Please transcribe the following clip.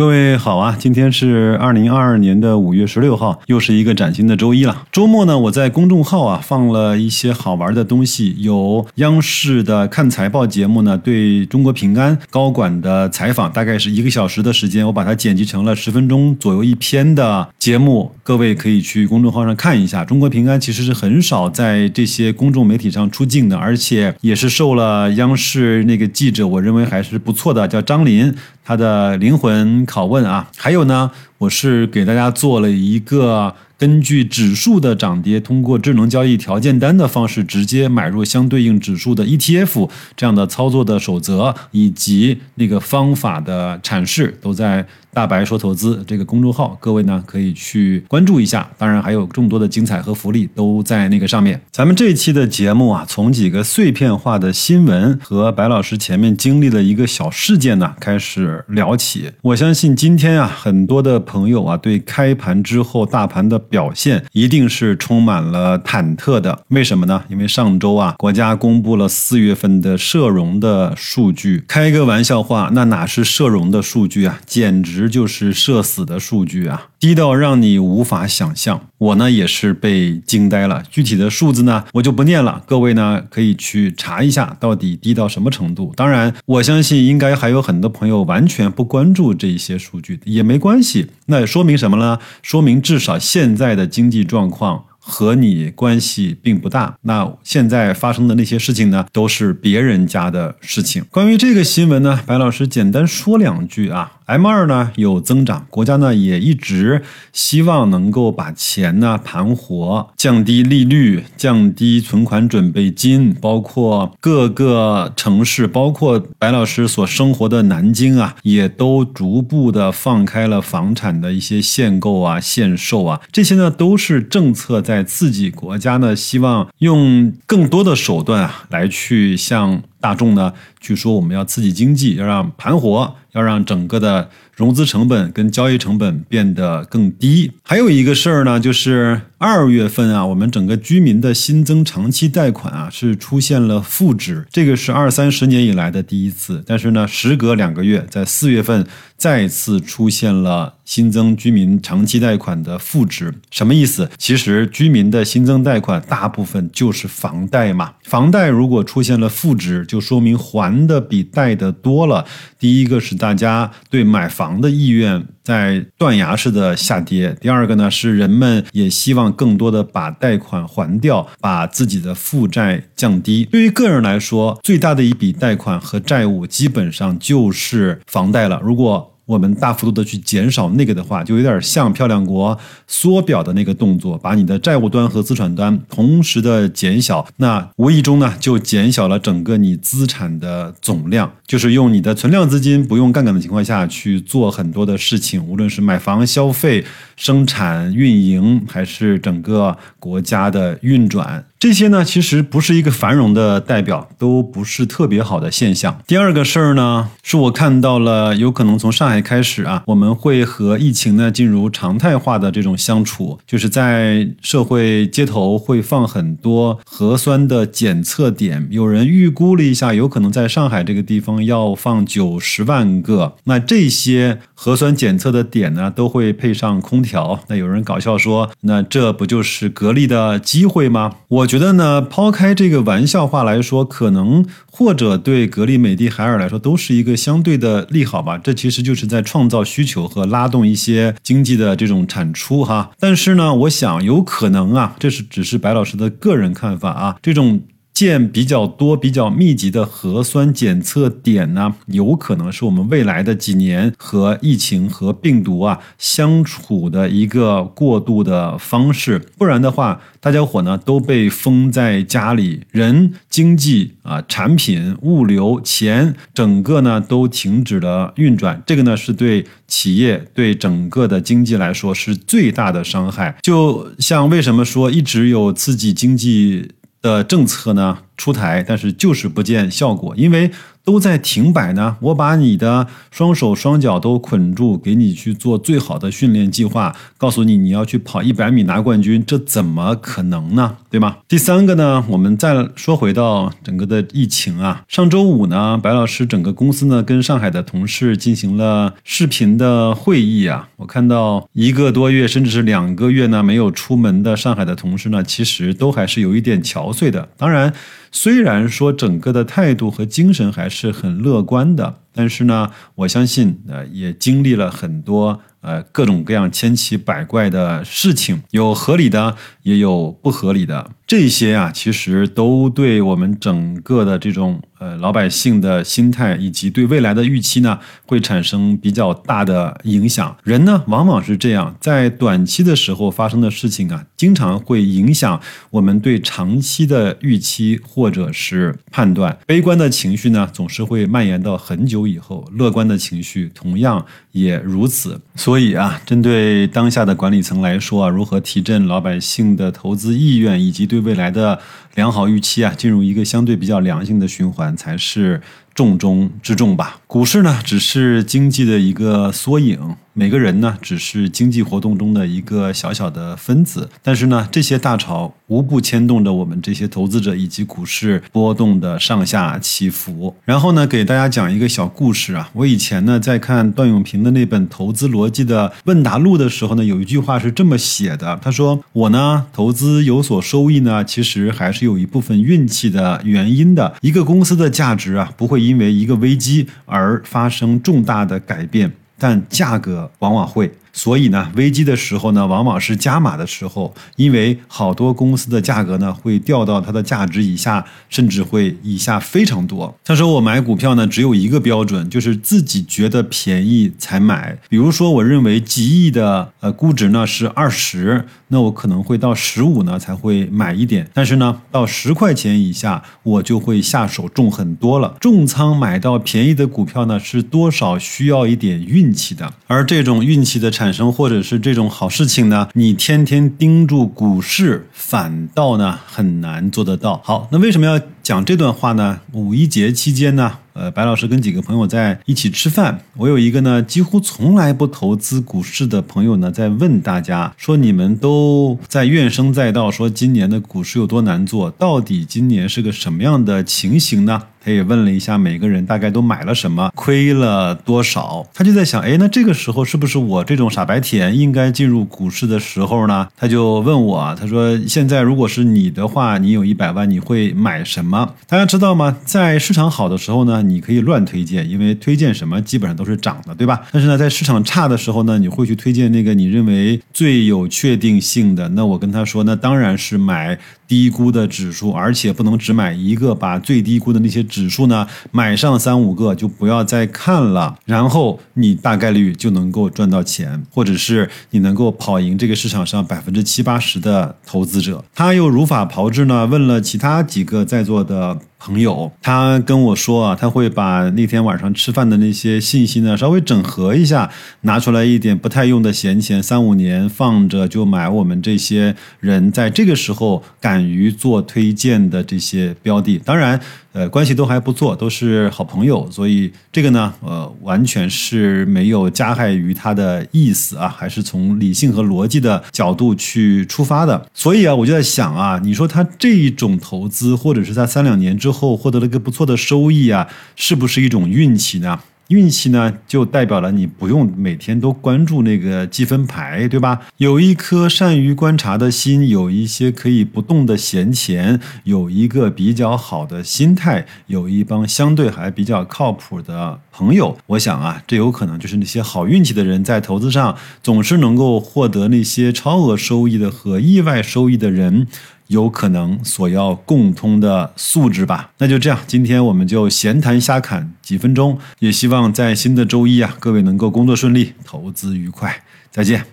各位好啊，今天是二零二二年的五月十六号，又是一个崭新的周一了。周末呢，我在公众号啊放了一些好玩的东西，有央视的看财报节目呢，对中国平安高管的采访，大概是一个小时的时间，我把它剪辑成了十分钟左右一篇的节目，各位可以去公众号上看一下。中国平安其实是很少在这些公众媒体上出镜的，而且也是受了央视那个记者，我认为还是不错的，叫张林。他的灵魂拷问啊，还有呢，我是给大家做了一个根据指数的涨跌，通过智能交易条件单的方式直接买入相对应指数的 ETF 这样的操作的守则以及那个方法的阐释，都在。大白说投资这个公众号，各位呢可以去关注一下。当然还有众多的精彩和福利都在那个上面。咱们这一期的节目啊，从几个碎片化的新闻和白老师前面经历了一个小事件呢开始聊起。我相信今天啊，很多的朋友啊，对开盘之后大盘的表现一定是充满了忐忑的。为什么呢？因为上周啊，国家公布了四月份的社融的数据。开个玩笑话，那哪是社融的数据啊？简直！直就是社死的数据啊，低到让你无法想象。我呢也是被惊呆了。具体的数字呢，我就不念了。各位呢可以去查一下，到底低到什么程度。当然，我相信应该还有很多朋友完全不关注这些数据，也没关系。那说明什么呢？说明至少现在的经济状况。和你关系并不大。那现在发生的那些事情呢，都是别人家的事情。关于这个新闻呢，白老师简单说两句啊。M 二呢有增长，国家呢也一直希望能够把钱呢盘活，降低利率，降低存款准备金，包括各个城市，包括白老师所生活的南京啊，也都逐步的放开了房产的一些限购啊、限售啊，这些呢都是政策在在自己国家呢，希望用更多的手段啊来去向大众呢去说我们要刺激经济，要让盘活。要让整个的融资成本跟交易成本变得更低。还有一个事儿呢，就是二月份啊，我们整个居民的新增长期贷款啊是出现了负值，这个是二三十年以来的第一次。但是呢，时隔两个月，在四月份再次出现了新增居民长期贷款的负值，什么意思？其实居民的新增贷款大部分就是房贷嘛，房贷如果出现了负值，就说明还的比贷的多了。第一个是。大家对买房的意愿在断崖式的下跌。第二个呢，是人们也希望更多的把贷款还掉，把自己的负债降低。对于个人来说，最大的一笔贷款和债务基本上就是房贷了。如果我们大幅度的去减少那个的话，就有点像漂亮国缩表的那个动作，把你的债务端和资产端同时的减小，那无意中呢就减小了整个你资产的总量，就是用你的存量资金不用杠杆的情况下去做很多的事情，无论是买房、消费、生产、运营，还是整个国家的运转。这些呢，其实不是一个繁荣的代表，都不是特别好的现象。第二个事儿呢，是我看到了，有可能从上海开始啊，我们会和疫情呢进入常态化的这种相处，就是在社会街头会放很多核酸的检测点。有人预估了一下，有可能在上海这个地方要放九十万个。那这些核酸检测的点呢，都会配上空调。那有人搞笑说，那这不就是隔离的机会吗？我。觉得呢，抛开这个玩笑话来说，可能或者对格力、美的、海尔来说都是一个相对的利好吧。这其实就是在创造需求和拉动一些经济的这种产出哈。但是呢，我想有可能啊，这是只是白老师的个人看法啊，这种。建比较多、比较密集的核酸检测点呢，有可能是我们未来的几年和疫情和病毒啊相处的一个过渡的方式。不然的话，大家伙呢都被封在家里，人、经济啊、产品、物流、钱，整个呢都停止了运转。这个呢是对企业、对整个的经济来说是最大的伤害。就像为什么说一直有刺激经济？的政策呢，出台，但是就是不见效果，因为。都在停摆呢，我把你的双手双脚都捆住，给你去做最好的训练计划，告诉你你要去跑一百米拿冠军，这怎么可能呢？对吗？第三个呢，我们再说回到整个的疫情啊，上周五呢，白老师整个公司呢跟上海的同事进行了视频的会议啊，我看到一个多月甚至是两个月呢没有出门的上海的同事呢，其实都还是有一点憔悴的。当然。虽然说整个的态度和精神还是很乐观的，但是呢，我相信呃也经历了很多呃各种各样千奇百怪的事情，有合理的，也有不合理的。这些啊，其实都对我们整个的这种呃老百姓的心态以及对未来的预期呢，会产生比较大的影响。人呢，往往是这样，在短期的时候发生的事情啊，经常会影响我们对长期的预期或者是判断。悲观的情绪呢，总是会蔓延到很久以后；乐观的情绪同样也如此。所以啊，针对当下的管理层来说啊，如何提振老百姓的投资意愿，以及对未来的良好预期啊，进入一个相对比较良性的循环，才是重中之重吧。股市呢，只是经济的一个缩影。每个人呢，只是经济活动中的一个小小的分子，但是呢，这些大潮无不牵动着我们这些投资者以及股市波动的上下起伏。然后呢，给大家讲一个小故事啊，我以前呢在看段永平的那本《投资逻辑的问答录》的时候呢，有一句话是这么写的，他说：“我呢投资有所收益呢，其实还是有一部分运气的原因的。一个公司的价值啊，不会因为一个危机而发生重大的改变。”但价格往往会。所以呢，危机的时候呢，往往是加码的时候，因为好多公司的价格呢会掉到它的价值以下，甚至会以下非常多。他说我买股票呢只有一个标准，就是自己觉得便宜才买。比如说，我认为极亿的呃估值呢是二十，那我可能会到十五呢才会买一点。但是呢，到十块钱以下，我就会下手重很多了。重仓买到便宜的股票呢，是多少需要一点运气的，而这种运气的。产生或者是这种好事情呢，你天天盯住股市，反倒呢很难做得到。好，那为什么要讲这段话呢？五一节期间呢？呃，白老师跟几个朋友在一起吃饭，我有一个呢几乎从来不投资股市的朋友呢，在问大家说：“你们都在怨声载道，说今年的股市有多难做，到底今年是个什么样的情形呢？”他也问了一下每个人大概都买了什么，亏了多少。他就在想，哎，那这个时候是不是我这种傻白甜应该进入股市的时候呢？他就问我，他说：“现在如果是你的话，你有一百万，你会买什么？”大家知道吗？在市场好的时候呢？你可以乱推荐，因为推荐什么基本上都是涨的，对吧？但是呢，在市场差的时候呢，你会去推荐那个你认为最有确定性的。那我跟他说，那当然是买低估的指数，而且不能只买一个，把最低估的那些指数呢买上三五个，就不要再看了。然后你大概率就能够赚到钱，或者是你能够跑赢这个市场上百分之七八十的投资者。他又如法炮制呢，问了其他几个在座的。朋友，他跟我说啊，他会把那天晚上吃饭的那些信息呢，稍微整合一下，拿出来一点不太用的闲钱，三五年放着就买我们这些人在这个时候敢于做推荐的这些标的。当然。呃，关系都还不错，都是好朋友，所以这个呢，呃，完全是没有加害于他的意思啊，还是从理性和逻辑的角度去出发的。所以啊，我就在想啊，你说他这一种投资，或者是在三两年之之后获得了一个不错的收益啊，是不是一种运气呢？运气呢，就代表了你不用每天都关注那个积分牌，对吧？有一颗善于观察的心，有一些可以不动的闲钱，有一个比较好的心态，有一帮相对还比较靠谱的朋友，我想啊，这有可能就是那些好运气的人在投资上总是能够获得那些超额收益的和意外收益的人。有可能所要共通的素质吧，那就这样，今天我们就闲谈瞎侃几分钟，也希望在新的周一啊，各位能够工作顺利，投资愉快，再见。